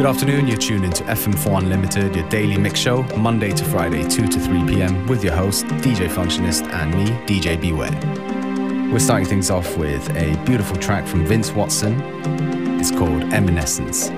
Good afternoon, you're tuned into FM4 Unlimited, your daily mix show, Monday to Friday, 2 to 3 pm, with your host, DJ Functionist, and me, DJ Beware. We're starting things off with a beautiful track from Vince Watson. It's called Eminescence.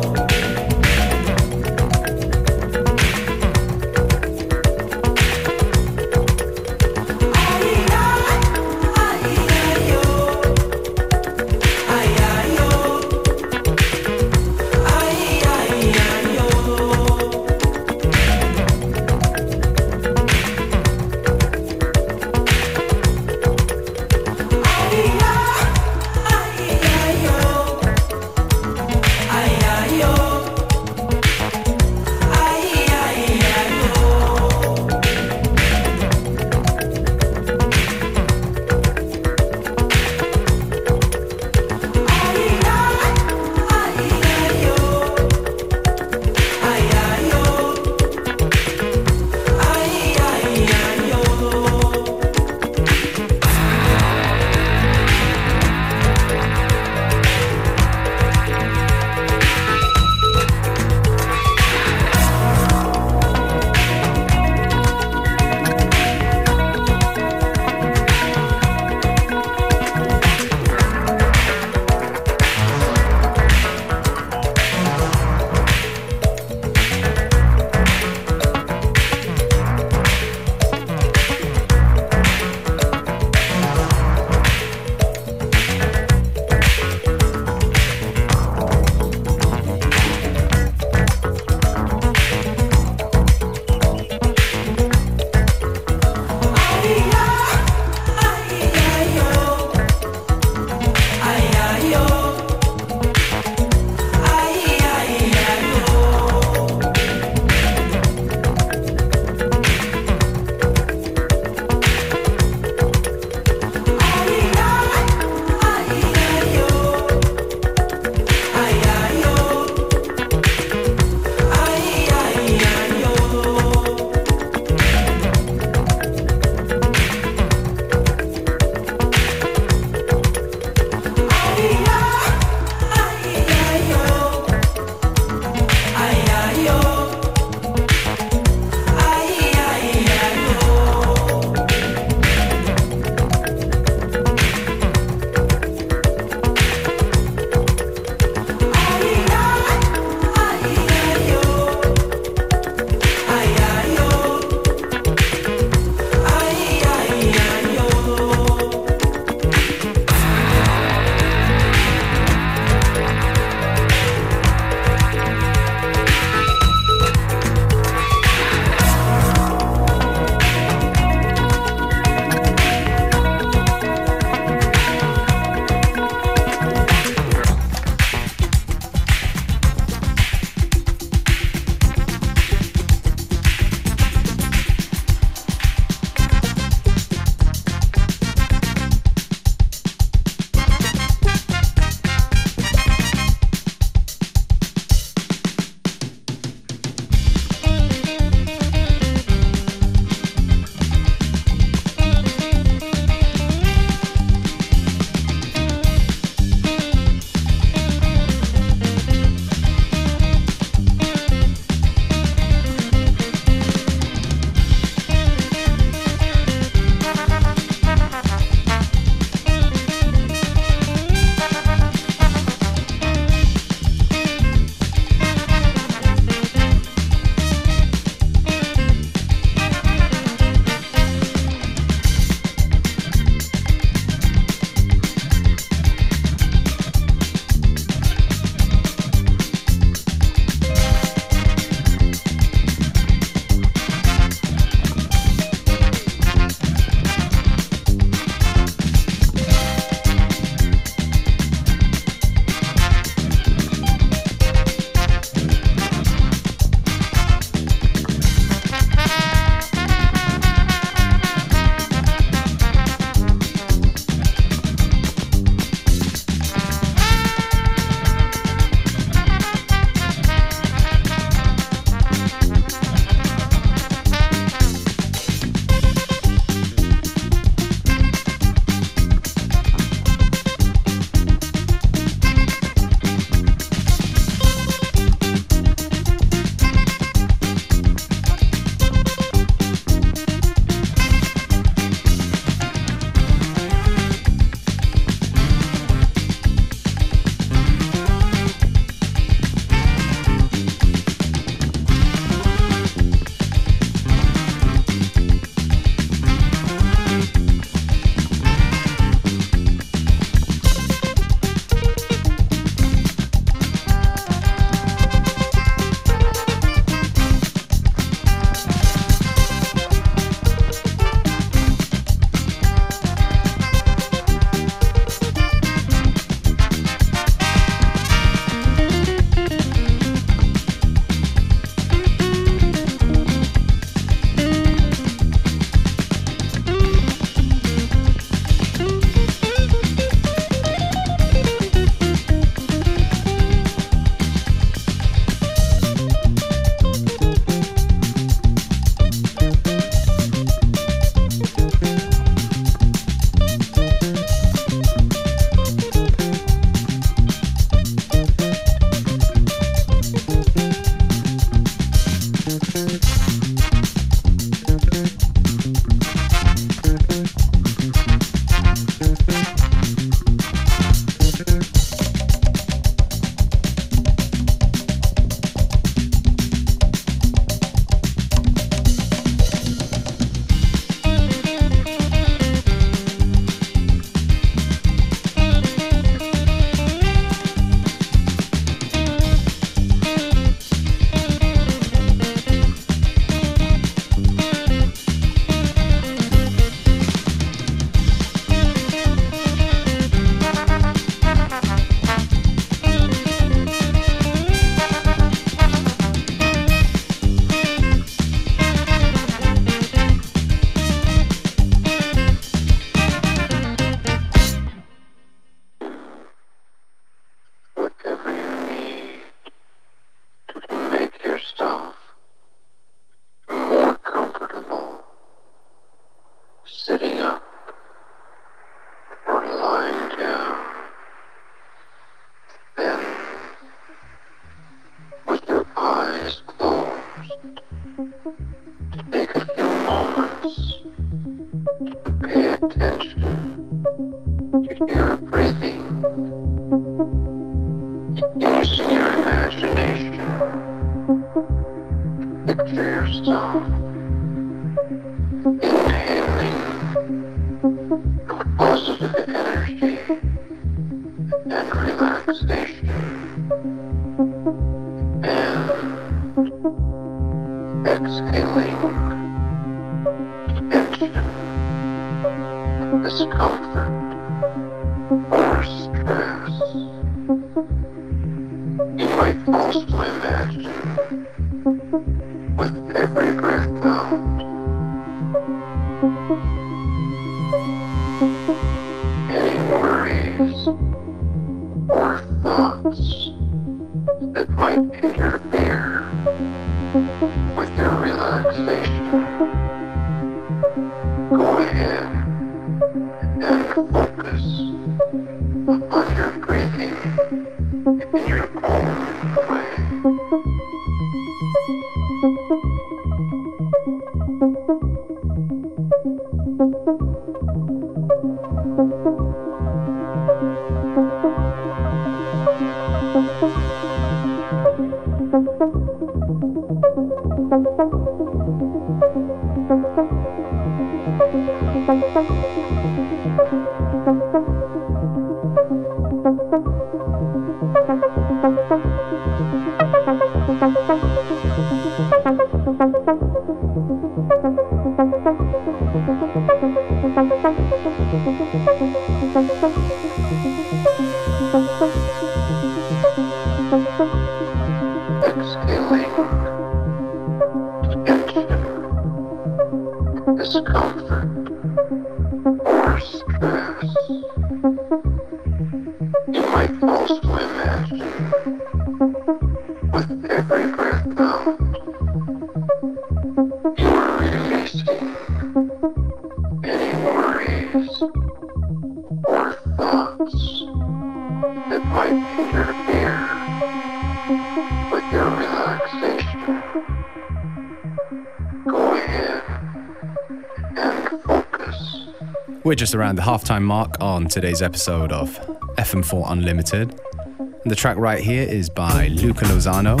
We're just around the halftime mark on today's episode of FM4 Unlimited. And the track right here is by Luca Lozano,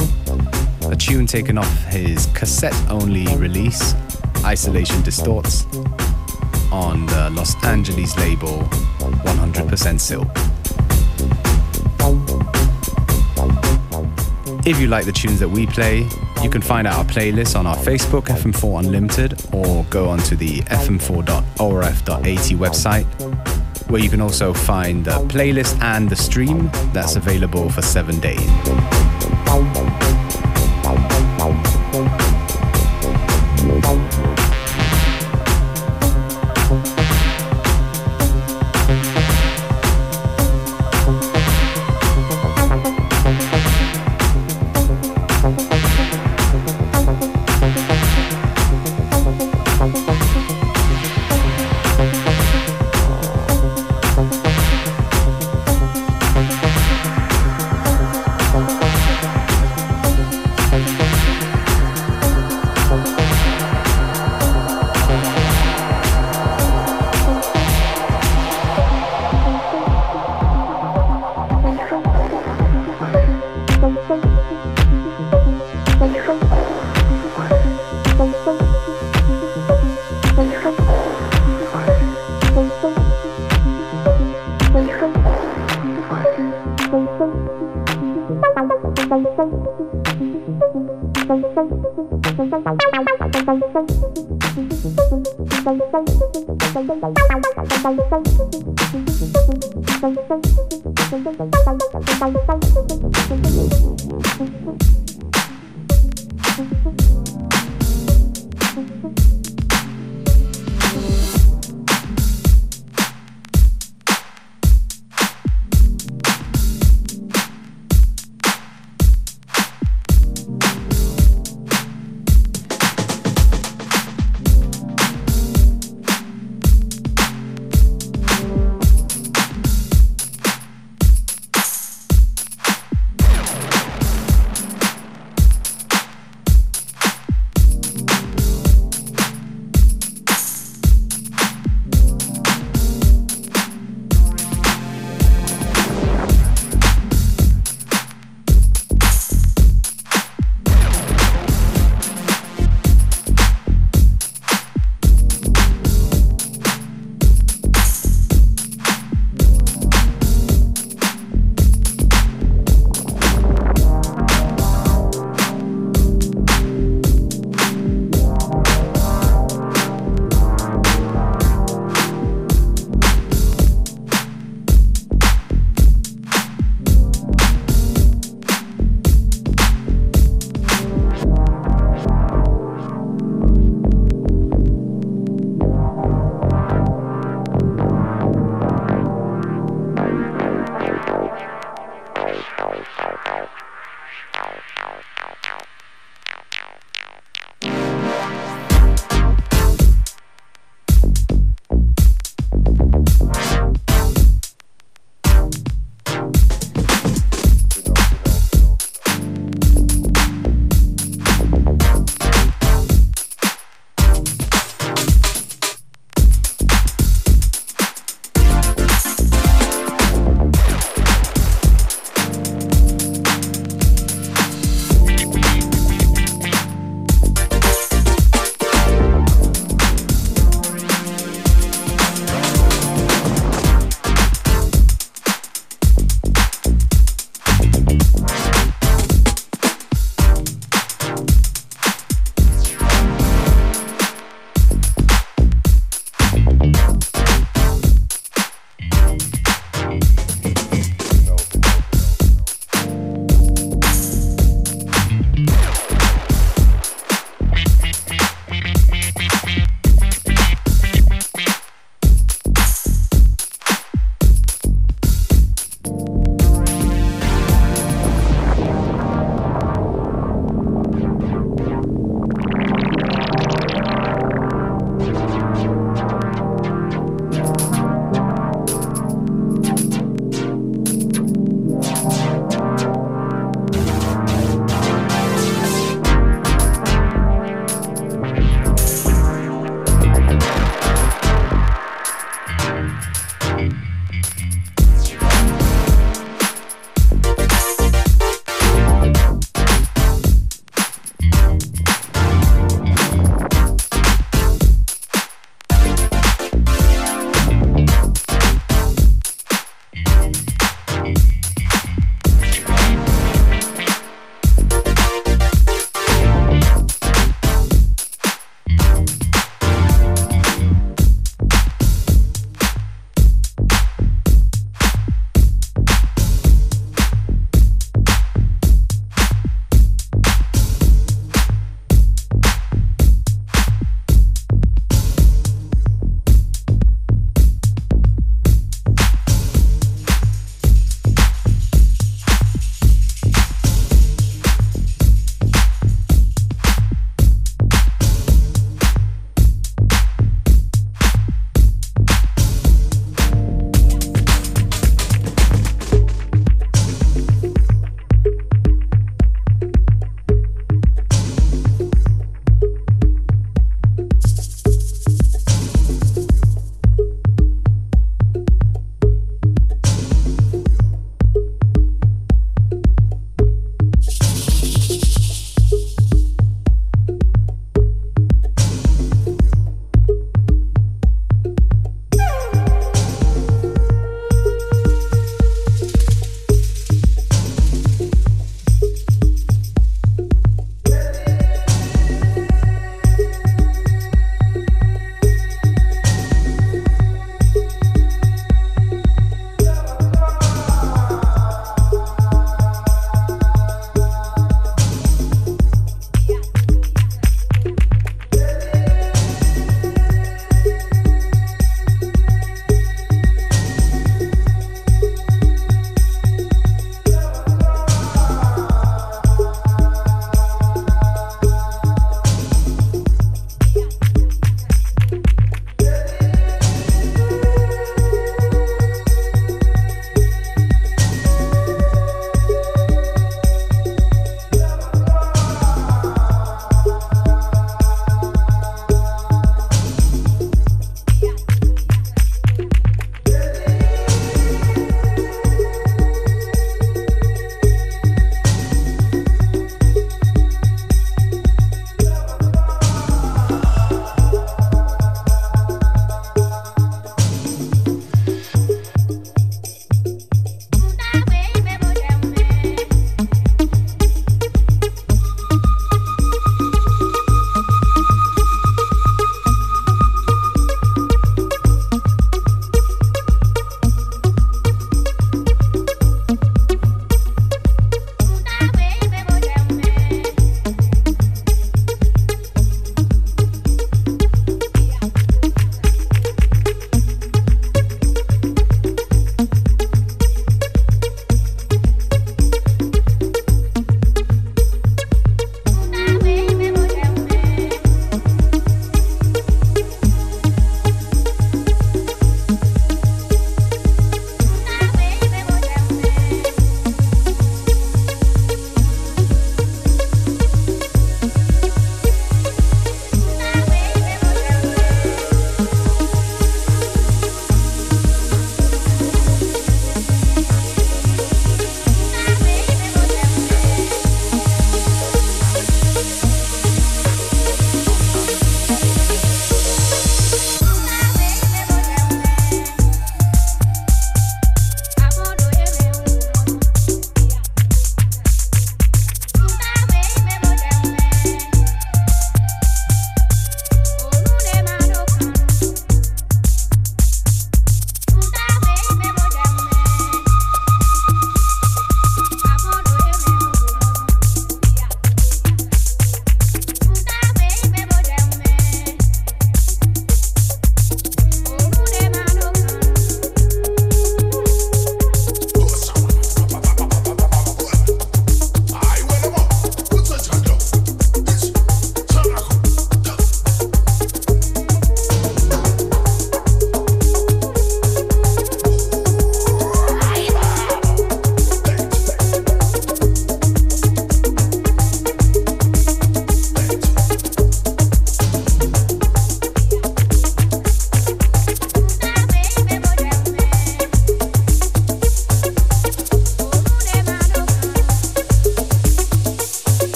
a tune taken off his cassette only release, Isolation Distorts, on the Los Angeles label 100% Silk. If you like the tunes that we play, you can find our playlist on our Facebook, FM4 Unlimited, or go onto the fm4.orf.at website, where you can also find the playlist and the stream that's available for seven days.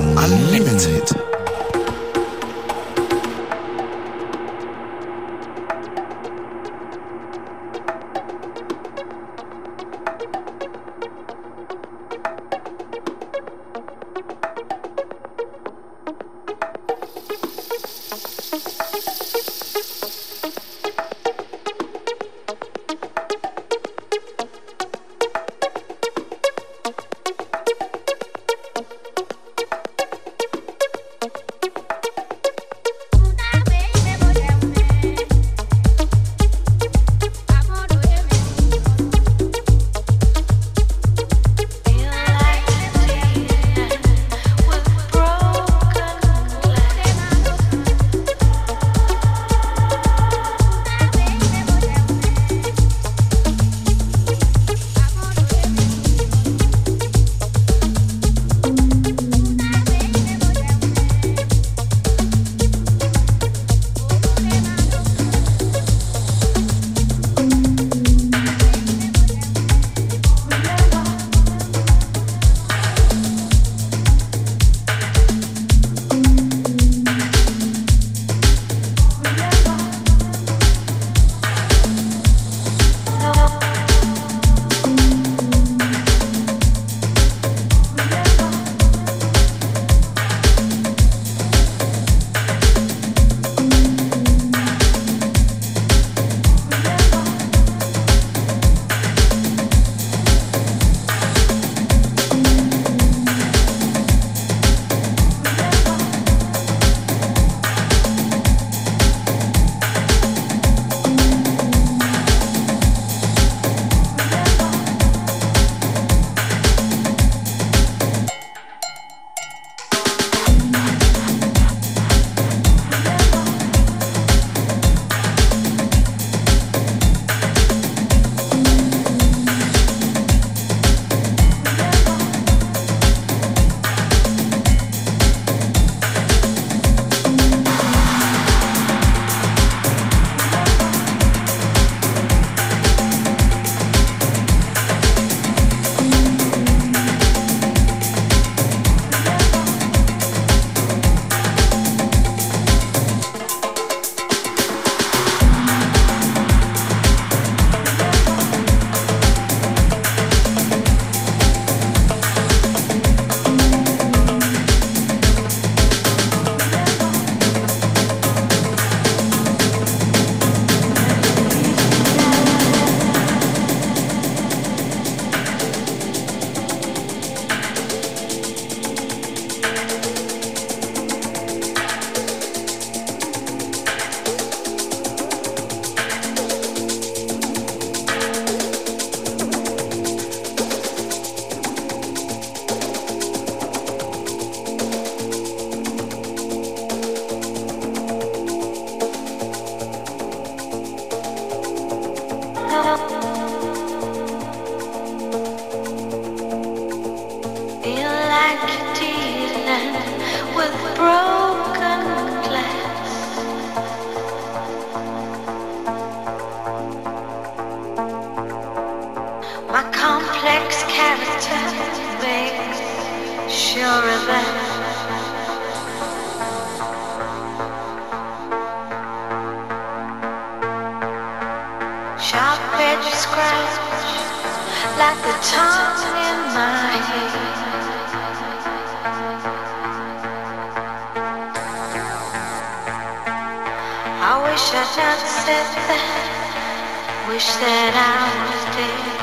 Unlimited. Sharp scratch like tongue in my head. I wish I'd not said that. Wish that I was dead.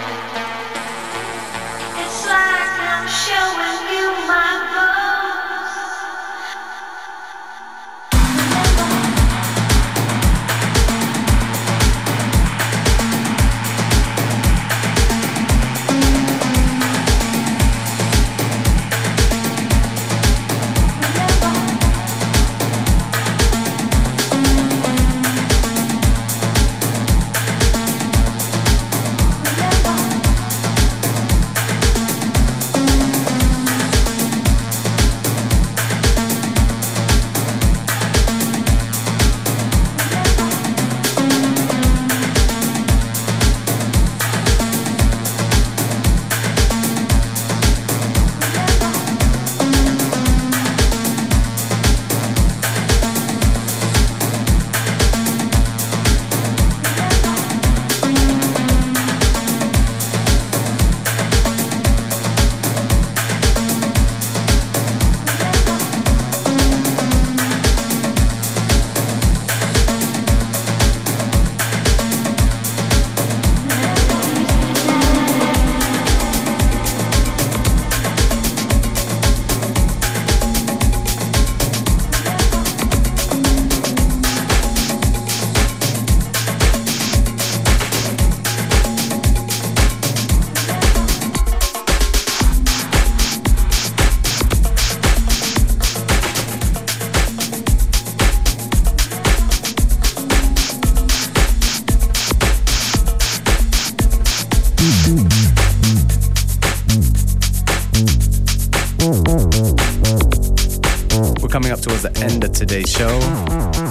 today's show.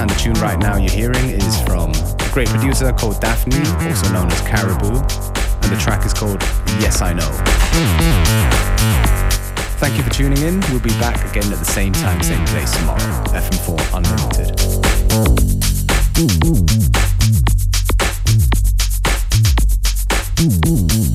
And the tune right now you're hearing is from a great producer called Daphni, also known as Caribou. And the track is called Yes I Know. Thank you for tuning in. We'll be back again at the same time, same place tomorrow. FM4 Unlimited.